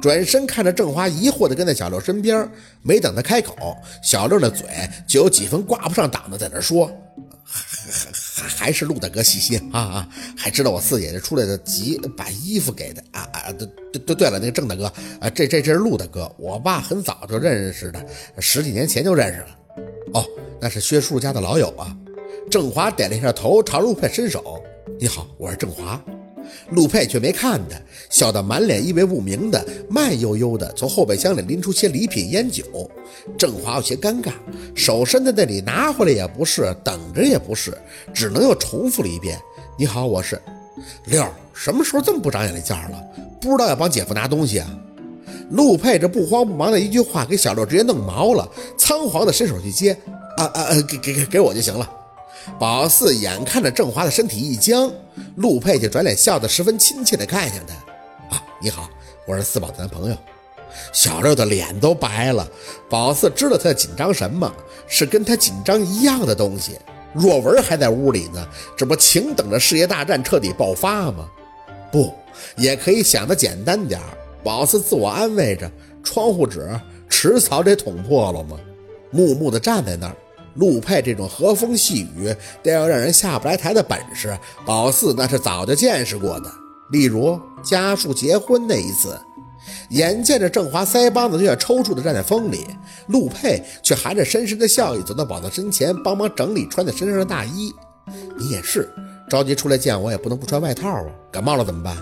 转身看着郑华疑惑地跟在小六身边，没等他开口，小六的嘴就有几分挂不上档的在那说：“还还还还是陆大哥细心啊啊！还知道我四姐姐出来的急，把衣服给的啊啊！对对对对了，那个郑大哥啊，这这这是陆大哥，我爸很早就认识的，十几年前就认识了。哦，那是薛叔家的老友啊。”郑华点了一下头，朝陆佩伸手：“你好，我是郑华。”陆佩却没看他，笑得满脸意味不明的，慢悠悠的从后备箱里拎出些礼品烟酒。郑华有些尴尬，手伸在那里拿回来也不是，等着也不是，只能又重复了一遍：“你好，我是六。”什么时候这么不长眼力见了？不知道要帮姐夫拿东西啊？陆佩这不慌不忙的一句话，给小六直接弄毛了，仓皇的伸手去接：“啊啊啊，给给给给我就行了。”宝四眼看着郑华的身体一僵，陆佩就转脸笑得十分亲切地看向他：“啊，你好，我是四宝的男朋友。”小六的脸都白了。宝四知道他紧张什么，是跟他紧张一样的东西。若文还在屋里呢，这不请等着事业大战彻底爆发吗？不，也可以想得简单点宝四自我安慰着：窗户纸迟早得捅破了吗？木木地站在那儿。陆佩这种和风细雨都要让人下不来台的本事，宝四那是早就见识过的。例如家树结婚那一次，眼见着郑华腮帮子就要抽搐的站在风里，陆佩却含着深深的笑意走到宝四身前，帮忙整理穿在身上的大衣。你也是着急出来见我，也不能不穿外套啊，感冒了怎么办？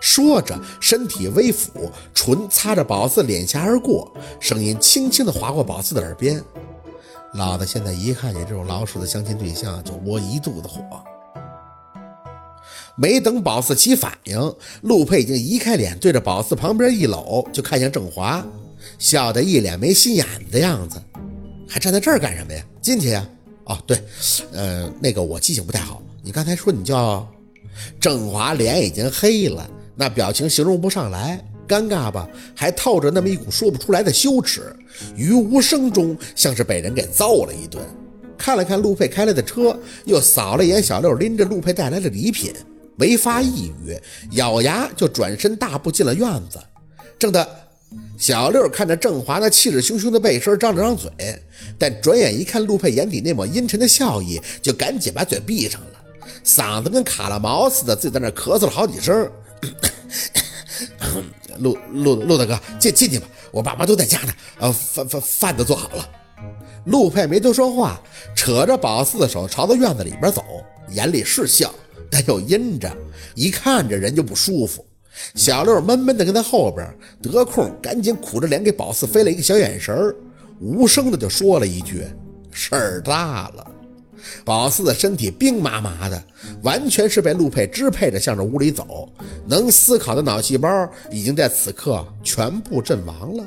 说着，身体微俯，唇擦着宝四脸颊而过，声音轻轻地划过宝四的耳边。老子现在一看见这种老鼠的相亲对象，就窝一肚子火。没等宝四起反应，陆佩已经移开脸，对着宝四旁边一搂，就看向郑华，笑得一脸没心眼的样子。还站在这儿干什么呀？进去呀！哦，对，呃，那个我记性不太好，你刚才说你叫郑华，脸已经黑了，那表情形容不上来。尴尬吧，还透着那么一股说不出来的羞耻，于无声中像是被人给揍了一顿。看了看陆佩开来的车，又扫了一眼小六拎着陆佩带来的礼品，没发一语，咬牙就转身大步进了院子。正的，小六看着郑华那气势汹汹的背身，张了张嘴，但转眼一看陆佩眼底那抹阴沉的笑意，就赶紧把嘴闭上了，嗓子跟卡了毛似的，自己在那咳嗽了好几声。陆陆陆大哥，进进去吧，我爸妈都在家呢。呃，饭饭饭都做好了。陆佩没多说话，扯着宝四的手朝着院子里边走，眼里是笑，但又阴着，一看着人就不舒服。小六闷闷的跟在后边，得空赶紧苦着脸给宝四飞了一个小眼神无声的就说了一句：“事儿大了。”宝四的身体冰麻麻的，完全是被陆佩支配着向着屋里走。能思考的脑细胞已经在此刻全部阵亡了。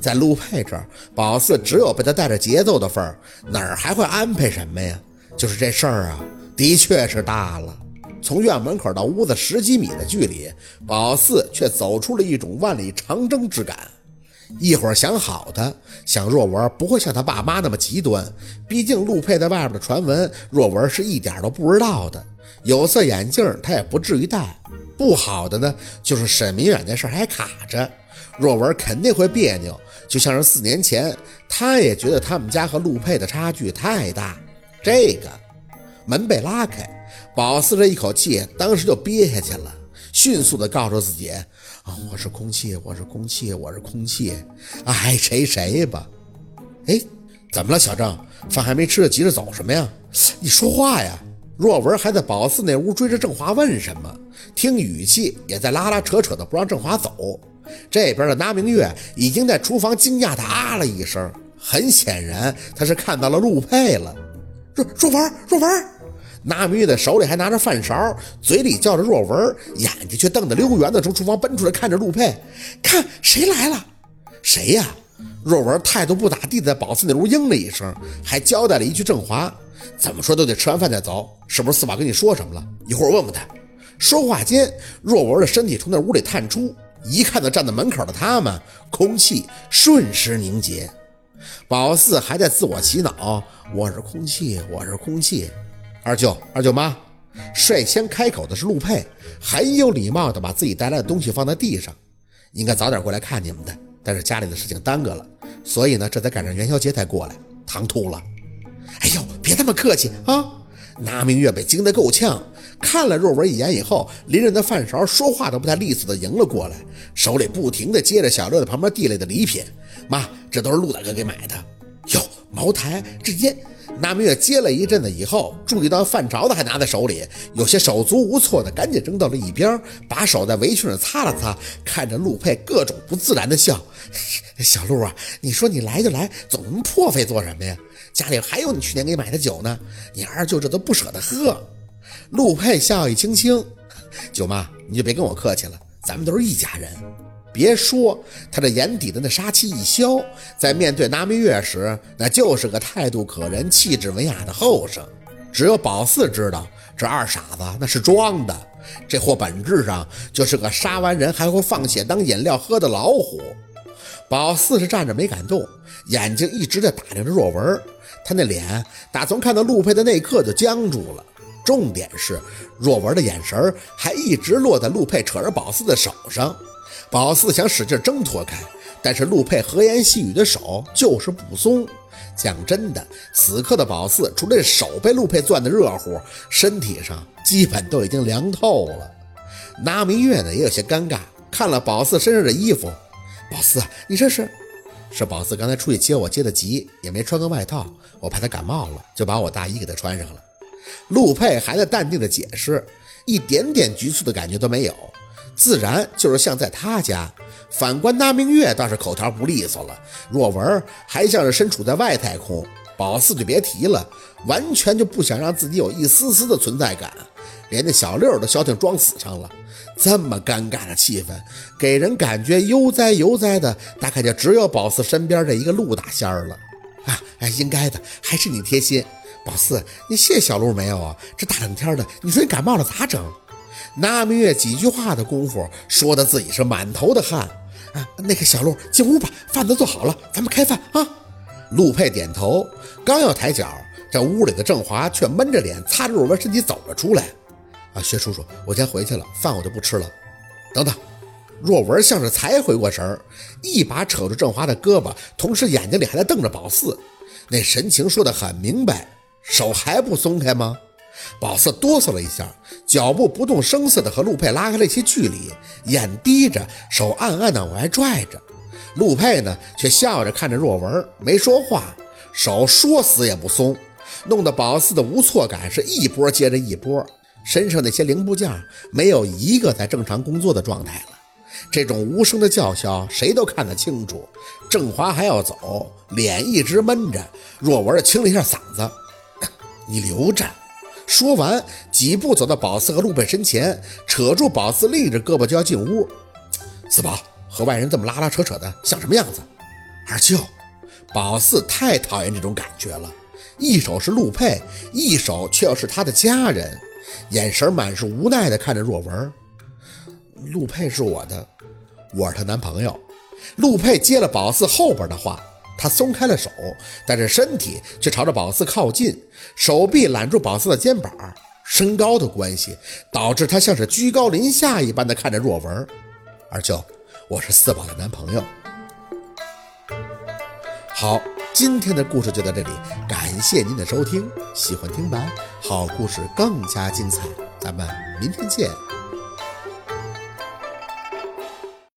在陆佩这儿，宝四只有被他带着节奏的份儿，哪儿还会安排什么呀？就是这事儿啊，的确是大了。从院门口到屋子十几米的距离，宝四却走出了一种万里长征之感。一会儿想好的，想若文不会像他爸妈那么极端，毕竟陆佩在外边的传闻，若文是一点都不知道的。有色眼镜他也不至于戴。不好的呢，就是沈明远那事儿还卡着，若文肯定会别扭，就像是四年前，他也觉得他们家和陆佩的差距太大。这个门被拉开，宝四这一口气当时就憋下去了，迅速的告诉自己。啊！我是空气，我是空气，我是空气，爱谁谁吧。哎，怎么了，小郑？饭还没吃，急着走什么呀？你说话呀！若文还在宝四那屋追着郑华问什么，听语气也在拉拉扯扯的不让郑华走。这边的那明月已经在厨房惊讶的啊了一声，很显然他是看到了陆佩了。若若文，若文。那明月的手里还拿着饭勺，嘴里叫着若文，眼睛却瞪得溜圆的，从厨房奔出来，看着陆佩，看谁来了？谁呀？若文态度不咋地，在宝四那屋应了一声，还交代了一句：“郑华，怎么说都得吃完饭再走，是不是？四宝跟你说什么了？一会儿问问他。”说话间，若文的身体从那屋里探出，一看到站在门口的他们，空气瞬时凝结。宝四还在自我洗脑：“我是空气，我是空气。”二舅、二舅妈，率先开口的是陆佩，很有礼貌地把自己带来的东西放在地上。应该早点过来看你们的，但是家里的事情耽搁了，所以呢，这才赶上元宵节才过来，唐突了。哎呦，别那么客气啊！拿明月被惊得够呛，看了若文一眼以后，拎着那饭勺，说话都不太利索的迎了过来，手里不停的接着小乐在旁边递来的礼品。妈，这都是陆大哥给买的。哟，茅台，这烟。那明月接了一阵子以后，注意到饭勺子还拿在手里，有些手足无措的，赶紧扔到了一边，把手在围裙上擦了擦，看着陆佩各种不自然的笑。小陆啊，你说你来就来，总那么破费做什么呀？家里还有你去年给买的酒呢，你二舅这都不舍得喝。陆佩笑意轻轻，舅妈你就别跟我客气了，咱们都是一家人。别说他这眼底的那杀气一消，在面对拿明月时，那就是个态度可人、气质文雅的后生。只有宝四知道，这二傻子那是装的，这货本质上就是个杀完人还会放血当饮料喝的老虎。宝四是站着没敢动，眼睛一直在打量着若文，他那脸打从看到陆佩的那一刻就僵住了。重点是，若文的眼神还一直落在陆佩扯着宝四的手上。宝四想使劲挣脱开，但是陆佩和颜细语的手就是不松。讲真的，此刻的宝四除了手被陆佩攥得热乎，身体上基本都已经凉透了。拿明月呢也有些尴尬，看了宝四身上的衣服，宝四，你这是？是宝四刚才出去接我接的急，也没穿个外套，我怕他感冒了，就把我大衣给他穿上了。陆佩还在淡定的解释，一点点局促的感觉都没有。自然就是像在他家，反观那明月倒是口条不利索了。若文还像是身处在外太空，宝四就别提了，完全就不想让自己有一丝丝的存在感，连那小六都消停装死上了。这么尴尬的气氛，给人感觉悠哉悠哉的，大概就只有宝四身边这一个陆大仙儿了。啊，哎，应该的，还是你贴心。宝 四，你谢小陆没有啊？这大冷天的，你说你感冒了咋整？那明月几句话的功夫，说的自己是满头的汗啊！那个小陆进屋吧，饭都做好了，咱们开饭啊！陆佩点头，刚要抬脚，这屋里的郑华却闷着脸，擦着若文身体走了出来。啊，薛叔叔，我先回去了，饭我就不吃了。等等，若文像是才回过神儿，一把扯住郑华的胳膊，同时眼睛里还在瞪着宝四，那神情说的很明白，手还不松开吗？宝四哆嗦了一下，脚步不动声色地和陆佩拉开了一些距离，眼低着，手暗暗地往外拽着。陆佩呢，却笑着看着若文，没说话，手说死也不松，弄得宝四的无措感是一波接着一波，身上那些零部件没有一个在正常工作的状态了。这种无声的叫嚣，谁都看得清楚。郑华还要走，脸一直闷着。若文清了一下嗓子：“ 你留着。”说完，几步走到宝四和陆佩身前，扯住宝四另一只胳膊就要进屋。四宝和外人这么拉拉扯扯的，像什么样子？二舅，宝四太讨厌这种感觉了。一手是陆佩，一手却又是他的家人，眼神满是无奈的看着若文。陆佩是我的，我是她男朋友。陆佩接了宝四后边的话。他松开了手，但是身体却朝着宝四靠近，手臂揽住宝四的肩膀。身高的关系导致他像是居高临下一般的看着若文。二舅，我是四宝的男朋友。好，今天的故事就到这里，感谢您的收听。喜欢听白，好故事更加精彩，咱们明天见。